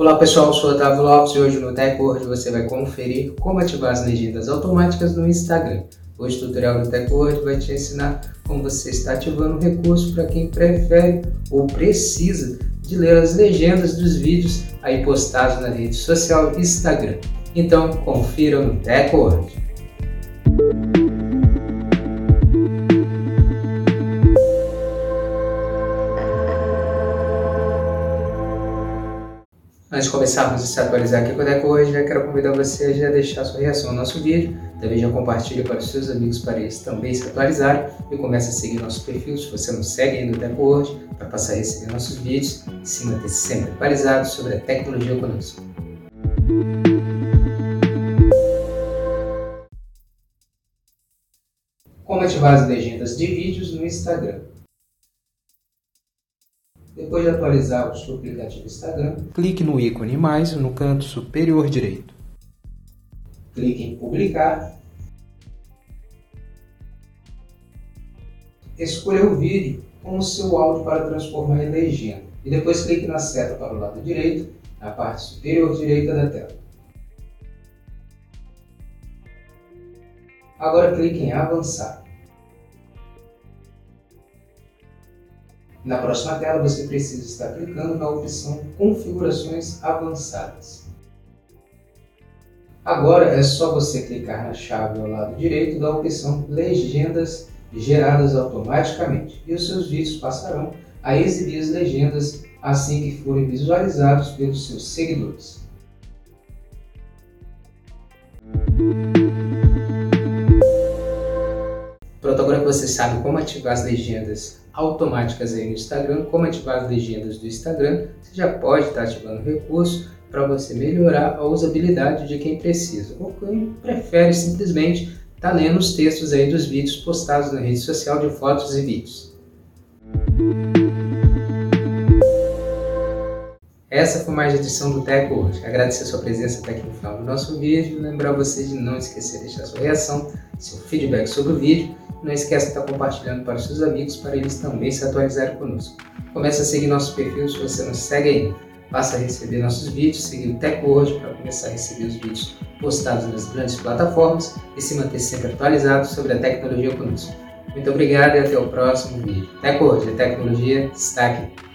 Olá pessoal, eu sou o Otávio Lopes e hoje no TechWord você vai conferir como ativar as legendas automáticas no Instagram. Hoje o tutorial do TechWord vai te ensinar como você está ativando o recurso para quem prefere ou precisa de ler as legendas dos vídeos aí postados na rede social Instagram. Então confira no TechWord. Antes de começarmos a se atualizar aqui com o hoje, já quero convidar você a já deixar sua reação ao nosso vídeo, também já compartilha para os seus amigos para eles também se atualizarem e comece a seguir nosso perfil se você não segue ainda o Deco para passar a receber nossos vídeos e se manter sempre atualizado sobre a tecnologia conosco. Como ativar as legendas de vídeos no Instagram? Depois de atualizar o seu aplicativo Instagram, clique no ícone mais no canto superior direito. Clique em publicar. Escolha o vídeo com o seu áudio para transformar em legenda e depois clique na seta para o lado direito, na parte superior direita da tela. Agora clique em avançar. Na próxima tela, você precisa estar clicando na opção Configurações Avançadas. Agora é só você clicar na chave ao lado direito da opção Legendas geradas automaticamente e os seus vídeos passarão a exibir as legendas assim que forem visualizados pelos seus seguidores. Pronto, agora que você sabe como ativar as legendas automáticas aí no Instagram, como ativar as legendas do Instagram, você já pode estar ativando recurso para você melhorar a usabilidade de quem precisa ou quem prefere simplesmente estar lendo os textos aí dos vídeos postados na rede social de fotos e vídeos. Essa foi mais a edição do Tech hoje. Agradecer a sua presença até aqui no final do nosso vídeo. Lembrar você de não esquecer de deixar sua reação, seu feedback sobre o vídeo não esqueça de estar compartilhando para seus amigos para eles também se atualizarem conosco. Comece a seguir nosso perfil se você não segue ainda. Passa a receber nossos vídeos, seguir o TechWord para começar a receber os vídeos postados nas grandes plataformas e se manter sempre atualizado sobre a tecnologia conosco. Muito obrigado e até o próximo vídeo. TechWord, a tecnologia está aqui.